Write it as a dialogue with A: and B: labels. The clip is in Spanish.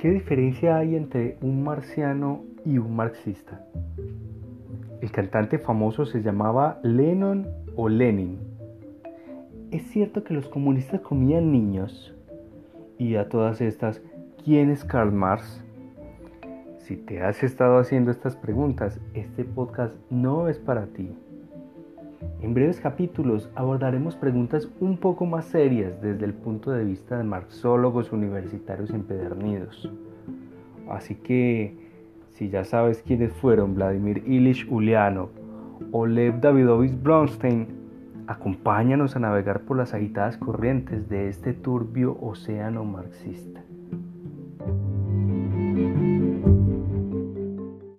A: ¿Qué diferencia hay entre un marciano y un marxista? El cantante famoso se llamaba Lennon o Lenin. Es cierto que los comunistas comían niños. Y a todas estas, ¿quién es Karl Marx? Si te has estado haciendo estas preguntas, este podcast no es para ti. En breves capítulos abordaremos preguntas un poco más serias desde el punto de vista de marxólogos universitarios empedernidos. Así que, si ya sabes quiénes fueron Vladimir Ilich Ulyanov o Lev Davidovich Bronstein, acompáñanos a navegar por las agitadas corrientes de este turbio océano marxista.